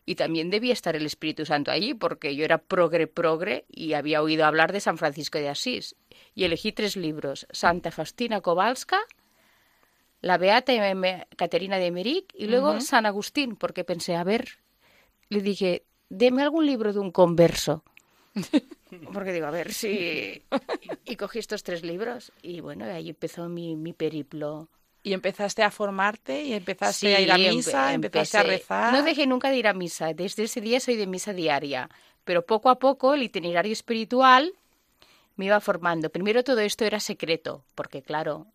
Speaker 3: y también debía estar el Espíritu Santo allí porque yo era progre progre y había oído hablar de San Francisco de Asís. Y elegí tres libros, Santa Faustina Kowalska, la Beata Caterina de Emeric y luego San Agustín, porque pensé, a ver, le dije, deme algún libro de un converso. Porque digo, a ver si... Y cogí estos tres libros y bueno, ahí empezó mi, mi periplo.
Speaker 4: Y empezaste a formarte y empezaste a ir a misa, empezaste a rezar.
Speaker 3: No dejé nunca de ir a misa. Desde ese día soy de misa diaria. Pero poco a poco el itinerario espiritual me iba formando. Primero todo esto era secreto, porque claro,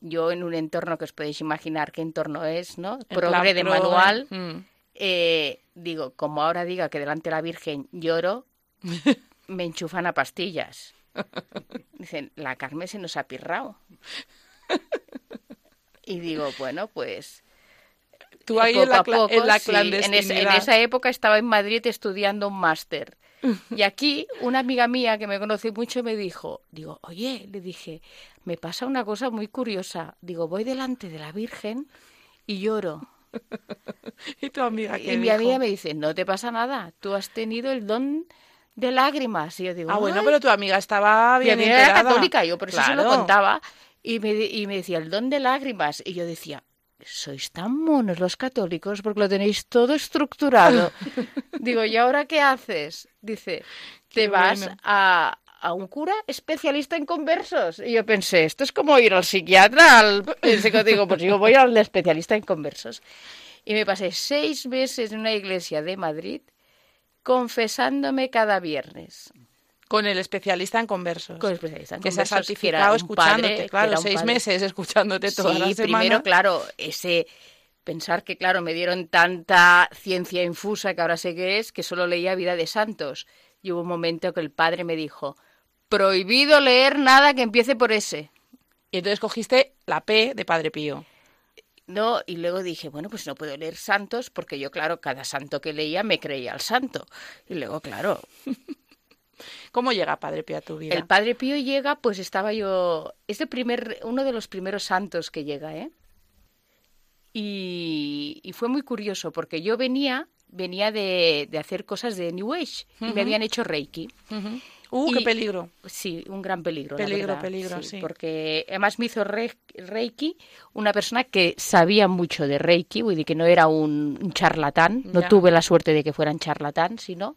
Speaker 3: yo en un entorno que os podéis imaginar qué entorno es, ¿no? Progre de manual. Mm. Eh, digo, como ahora diga que delante de la Virgen lloro, me enchufan a pastillas. Dicen, la Carmen se nos ha pirrado. Y digo, bueno, pues...
Speaker 4: Tú ahí en la, en,
Speaker 3: en esa época estaba en Madrid estudiando un máster. Y aquí una amiga mía que me conoce mucho me dijo, digo, oye, le dije, me pasa una cosa muy curiosa. Digo, voy delante de la Virgen y lloro.
Speaker 4: ¿Y tu amiga
Speaker 3: Y mi amiga me dice, no te pasa nada, tú has tenido el don de lágrimas. Y yo digo,
Speaker 4: ah, bueno, pero tu amiga estaba bien
Speaker 3: mi amiga era católica, yo por eso se lo contaba. Y me, y me decía, el don de lágrimas. Y yo decía, sois tan monos los católicos porque lo tenéis todo estructurado. Digo, ¿y ahora qué haces? Dice, te vas a, a un cura especialista en conversos. Y yo pensé, esto es como ir al psiquiatra, al... digo, pues yo voy al especialista en conversos. Y me pasé seis meses en una iglesia de Madrid confesándome cada viernes.
Speaker 4: Con el especialista en conversos.
Speaker 3: Con el especialista en
Speaker 4: que se ha certificado escuchándote, claro, seis meses escuchándote toda
Speaker 3: sí,
Speaker 4: la
Speaker 3: semana. primero, claro, ese pensar que, claro, me dieron tanta ciencia infusa que ahora sé que es, que solo leía Vida de Santos. Y hubo un momento que el padre me dijo, prohibido leer nada que empiece por ese.
Speaker 4: Y entonces cogiste la P de Padre Pío.
Speaker 3: No, y luego dije, bueno, pues no puedo leer santos porque yo, claro, cada santo que leía me creía al santo. Y luego, claro.
Speaker 4: ¿Cómo llega Padre Pío a tu vida?
Speaker 3: El Padre Pío llega, pues estaba yo. Es el primer, uno de los primeros santos que llega, ¿eh? Y, fue muy curioso porque yo venía, venía de, hacer cosas de New Age y me habían hecho Reiki.
Speaker 4: ¡Uh, qué peligro!
Speaker 3: Sí, un gran peligro.
Speaker 4: Peligro, peligro, sí,
Speaker 3: Porque además me hizo Reiki una persona que sabía mucho de Reiki, y que no era un, charlatán, no tuve la suerte de que fueran charlatán, sino.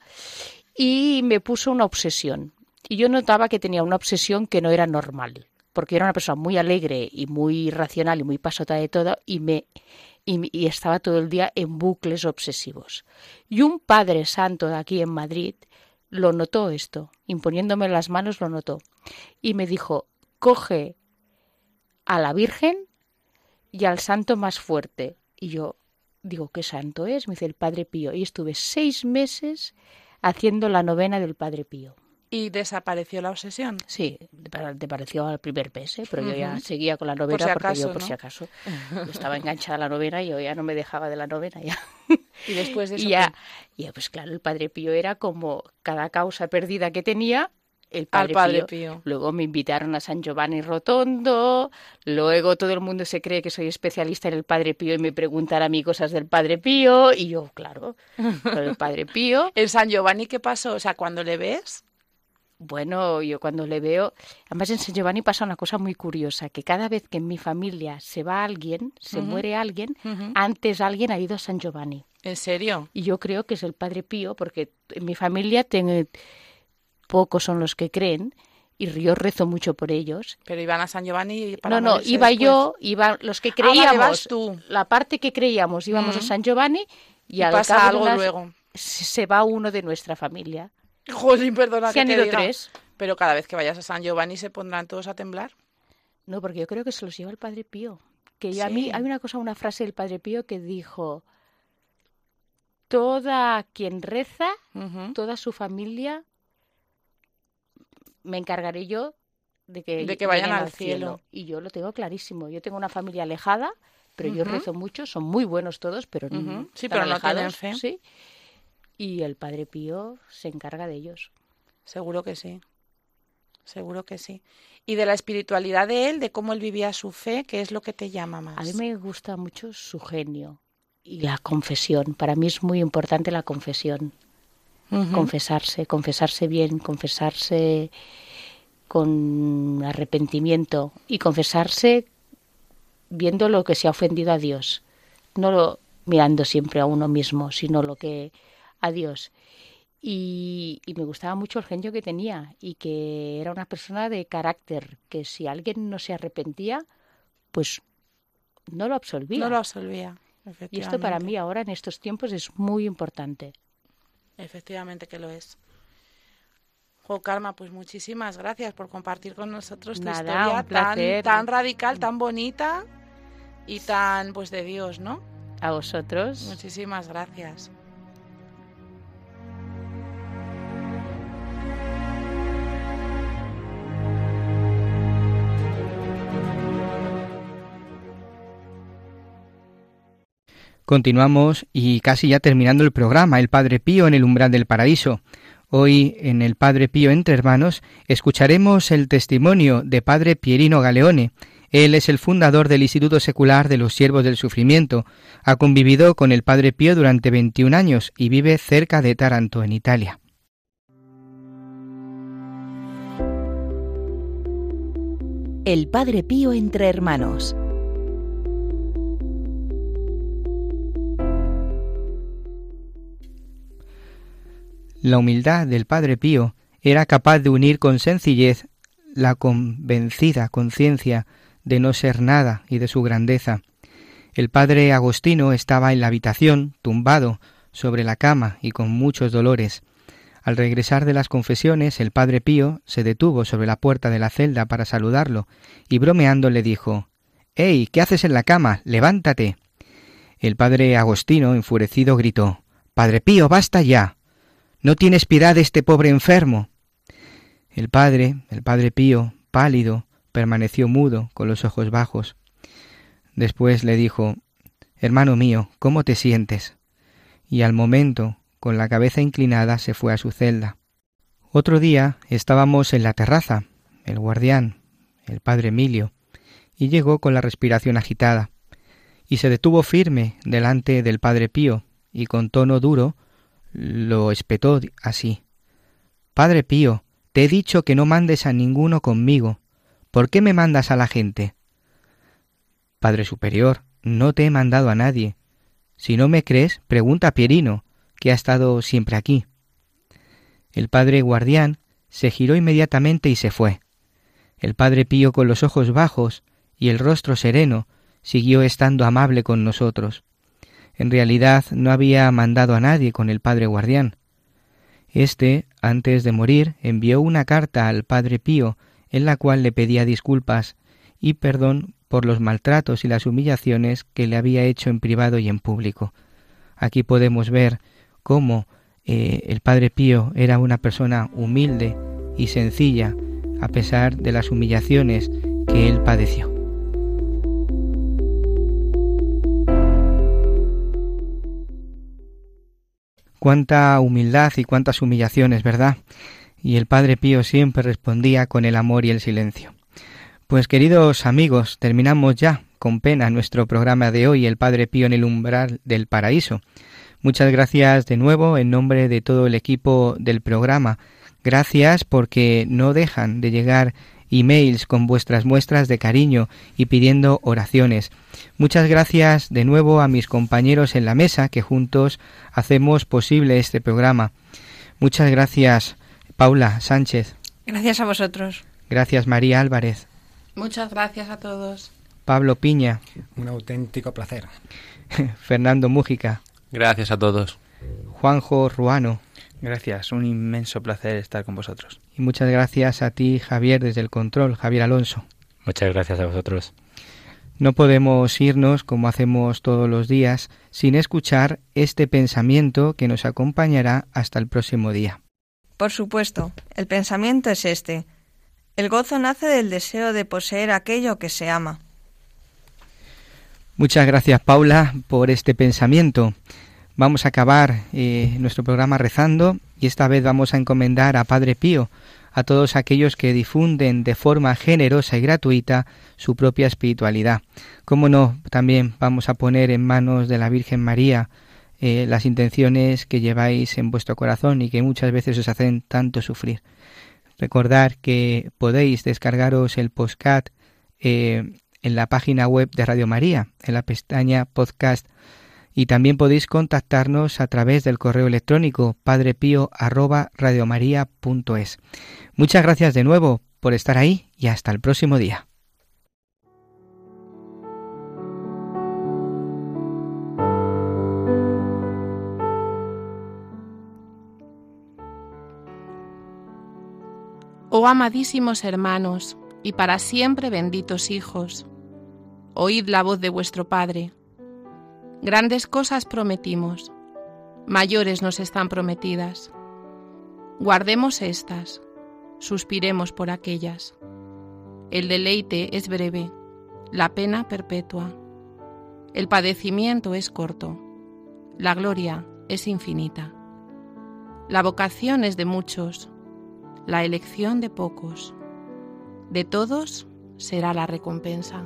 Speaker 3: Y me puso una obsesión. Y yo notaba que tenía una obsesión que no era normal, porque era una persona muy alegre y muy racional y muy pasota de todo, y me y, estaba todo el día en bucles obsesivos. Y un padre santo de aquí en Madrid lo notó esto, imponiéndome las manos lo notó. Y me dijo, coge a la Virgen y al santo más fuerte. Y yo digo, ¿qué santo es? Me dice el Padre Pío. Y estuve seis meses haciendo la novena del Padre Pío.
Speaker 4: ¿Y desapareció la obsesión?
Speaker 3: Sí, te pareció al primer mes, ¿eh? pero yo ya seguía con la novena porque yo, por si acaso, estaba enganchada a la novena y yo ya no me dejaba de la novena ya.
Speaker 4: Y después de eso.
Speaker 3: ya, ya, pues claro, el Padre Pío era como cada causa perdida que tenía, el Padre, Pío. Luego me invitaron a San Giovanni Rotondo. Luego todo el mundo se cree que soy especialista en el Padre Pío y me preguntan a mí cosas del Padre Pío. Y yo, claro, con el Padre Pío.
Speaker 4: ¿El San Giovanni qué pasó? O sea, cuando le ves.
Speaker 3: Bueno, yo cuando le veo, además en San Giovanni pasa una cosa muy curiosa, que cada vez que en mi familia se va alguien, se muere alguien, antes alguien ha ido a San Giovanni.
Speaker 4: ¿En serio?
Speaker 3: Y yo creo que es el Padre Pío, porque en mi familia tengo, pocos son los que creen, y yo rezo mucho por ellos.
Speaker 4: Pero iban a San Giovanni
Speaker 3: para No, no, iba yo, iba los que ah, creíamos, tú. la parte que creíamos, íbamos a San Giovanni y, al
Speaker 4: pasa algo luego.
Speaker 3: Se va uno de nuestra familia.
Speaker 4: Jolín, perdona
Speaker 3: que han ido tres.
Speaker 4: Pero cada vez que vayas a San Giovanni se pondrán todos a temblar.
Speaker 3: No, porque yo creo que se los lleva el Padre Pío. Que a mí hay una cosa, una frase del Padre Pío que dijo: toda quien reza, toda su familia, me encargaré yo de que,
Speaker 4: de que vayan, al cielo.
Speaker 3: Y yo lo tengo clarísimo. Yo tengo una familia alejada, pero yo rezo mucho, son muy buenos todos, pero,
Speaker 4: sí, pero no tienen fe.
Speaker 3: Sí y el Padre Pío se encarga de ellos.
Speaker 4: Seguro que sí. Seguro que sí. Y de la espiritualidad de él, de cómo él vivía su fe, ¿qué es lo que te llama más?
Speaker 3: A mí me gusta mucho su genio y la confesión. Para mí es muy importante la confesión. Confesarse, confesarse bien, confesarse con arrepentimiento y confesarse viendo lo que se ha ofendido a Dios, no lo, mirando siempre a uno mismo, sino lo que a Dios. Y, y, me gustaba mucho el genio que tenía y que era una persona de carácter, que si alguien no se arrepentía, pues no lo absolvía.
Speaker 4: No lo absolvía.
Speaker 3: Y esto para mí ahora en estos tiempos es muy importante.
Speaker 4: Efectivamente que lo es. Jo, Karma, pues muchísimas gracias por compartir con nosotros tu historia tan, tan radical, tan bonita y tan pues de Dios, ¿no?
Speaker 3: A vosotros.
Speaker 4: Muchísimas gracias.
Speaker 1: Continuamos y casi ya terminando el programa, el Padre Pío en el umbral del paraíso. Hoy en el Padre Pío entre hermanos escucharemos el testimonio de Padre Pierino Galeone. Él es el fundador del Instituto Secular de los Siervos del Sufrimiento. Ha convivido con el Padre Pío durante 21 años y vive cerca de Taranto, en Italia.
Speaker 8: El Padre Pío entre hermanos.
Speaker 1: La humildad del Padre Pío era capaz de unir con sencillez la convencida conciencia de no ser nada y de su grandeza. El padre Agostino estaba en la habitación, tumbado sobre la cama y con muchos dolores. Al regresar de las confesiones, el padre Pío se detuvo sobre la puerta de la celda para saludarlo y bromeando le dijo ¡Ey! ¿Qué haces en la cama? ¡Levántate! El padre Agostino, enfurecido, gritó Padre Pío, basta ya. ¿No tienes piedad de este pobre enfermo? El padre, el padre Pío, pálido, permaneció mudo, con los ojos bajos. Después le dijo Hermano mío, ¿cómo te sientes? Y al momento, con la cabeza inclinada, se fue a su celda. Otro día estábamos en la terraza, el guardián, el padre Emilio, y llegó con la respiración agitada, y se detuvo firme delante del padre Pío, y con tono duro lo espetó así. Padre Pío, te he dicho que no mandes a ninguno conmigo. ¿Por qué me mandas a la gente? Padre Superior, no te he mandado a nadie. Si no me crees, pregunta a Pierino, que ha estado siempre aquí. El padre guardián se giró inmediatamente y se fue. El padre Pío con los ojos bajos y el rostro sereno siguió estando amable con nosotros. En realidad no había mandado a nadie con el padre guardián. Este, antes de morir, envió una carta al padre Pío en la cual le pedía disculpas y perdón por los maltratos y las humillaciones que le había hecho en privado y en público. Aquí podemos ver cómo eh, el padre Pío era una persona humilde y sencilla a pesar de las humillaciones que él padeció. Cuánta humildad y cuántas humillaciones, ¿verdad? Y el Padre Pío siempre respondía con el amor y el silencio. Pues queridos amigos, terminamos ya con pena nuestro programa de hoy, el Padre Pío en el umbral del paraíso. Muchas gracias de nuevo en nombre de todo el equipo del programa. Gracias porque no dejan de llegar emails con vuestras muestras de cariño y pidiendo oraciones. Muchas gracias de nuevo a mis compañeros en la mesa que juntos hacemos posible este programa. Muchas gracias, Paula Sánchez.
Speaker 4: Gracias a vosotros.
Speaker 1: Gracias, María Álvarez.
Speaker 4: Muchas gracias a todos.
Speaker 1: Pablo Piña.
Speaker 2: Un auténtico placer.
Speaker 1: Fernando Mújica.
Speaker 5: Gracias a todos.
Speaker 1: Juanjo Ruano.
Speaker 6: Gracias, un inmenso placer estar con vosotros.
Speaker 1: Y muchas gracias a ti, Javier, desde el control, Javier Alonso.
Speaker 7: Muchas gracias a vosotros.
Speaker 1: No podemos irnos, como hacemos todos los días, sin escuchar este pensamiento que nos acompañará hasta el próximo día.
Speaker 10: Por supuesto, el pensamiento es este. El gozo nace del deseo de poseer aquello que se ama.
Speaker 1: Muchas gracias, Paula, por este pensamiento. Vamos a acabar eh, nuestro programa rezando y esta vez vamos a encomendar a Padre Pío, a todos aquellos que difunden de forma generosa y gratuita su propia espiritualidad. Como no, también vamos a poner en manos de la Virgen María eh, las intenciones que lleváis en vuestro corazón y que muchas veces os hacen tanto sufrir. Recordar que podéis descargaros el postcat eh, en la página web de Radio María, en la pestaña podcast. Y también podéis contactarnos a través del correo electrónico padrepío@radiomaria.es. Muchas gracias de nuevo por estar ahí y hasta el próximo día.
Speaker 4: Oh amadísimos hermanos, y para siempre benditos hijos, oíd la voz de vuestro Padre. Grandes cosas prometimos, mayores nos están prometidas. Guardemos estas, suspiremos por aquellas. El deleite es breve, la pena perpetua. El padecimiento es corto, la gloria es infinita. La vocación es de muchos, la elección de pocos. De todos será la recompensa.